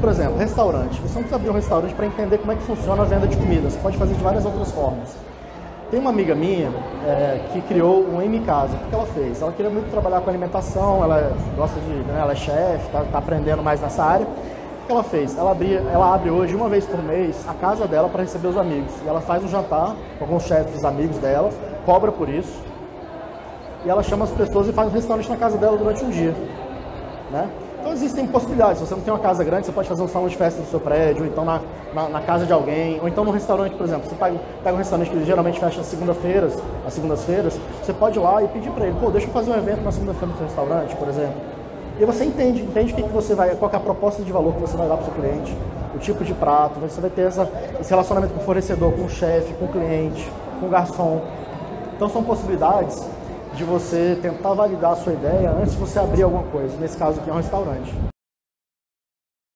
Por exemplo, restaurante. Você não precisa abrir um restaurante para entender como é que funciona a venda de comida. Você pode fazer de várias outras formas. Tem uma amiga minha é, que criou um M Casa. O que ela fez? Ela queria muito trabalhar com alimentação, ela gosta de, né, ela é chefe, está tá aprendendo mais nessa área. O que ela fez? Ela, abria, ela abre hoje, uma vez por mês, a casa dela para receber os amigos. E ela faz um jantar com alguns chefes amigos dela, cobra por isso. E ela chama as pessoas e faz um restaurante na casa dela durante um dia. Né? Então existem possibilidades. Se você não tem uma casa grande, você pode fazer um salão de festa no seu prédio, ou então na, na, na casa de alguém, ou então no restaurante, por exemplo. Você pega, pega um restaurante que geralmente fecha às segunda-feiras, às segundas-feiras, você pode ir lá e pedir para ele, pô, deixa eu fazer um evento na segunda-feira no seu restaurante, por exemplo. E você entende, entende que, que você vai, qual é a proposta de valor que você vai dar para o seu cliente, o tipo de prato, você vai ter essa, esse relacionamento com o fornecedor, com o chefe, com o cliente, com o garçom. Então são possibilidades de você tentar validar a sua ideia antes de você abrir alguma coisa. Nesse caso aqui é um restaurante.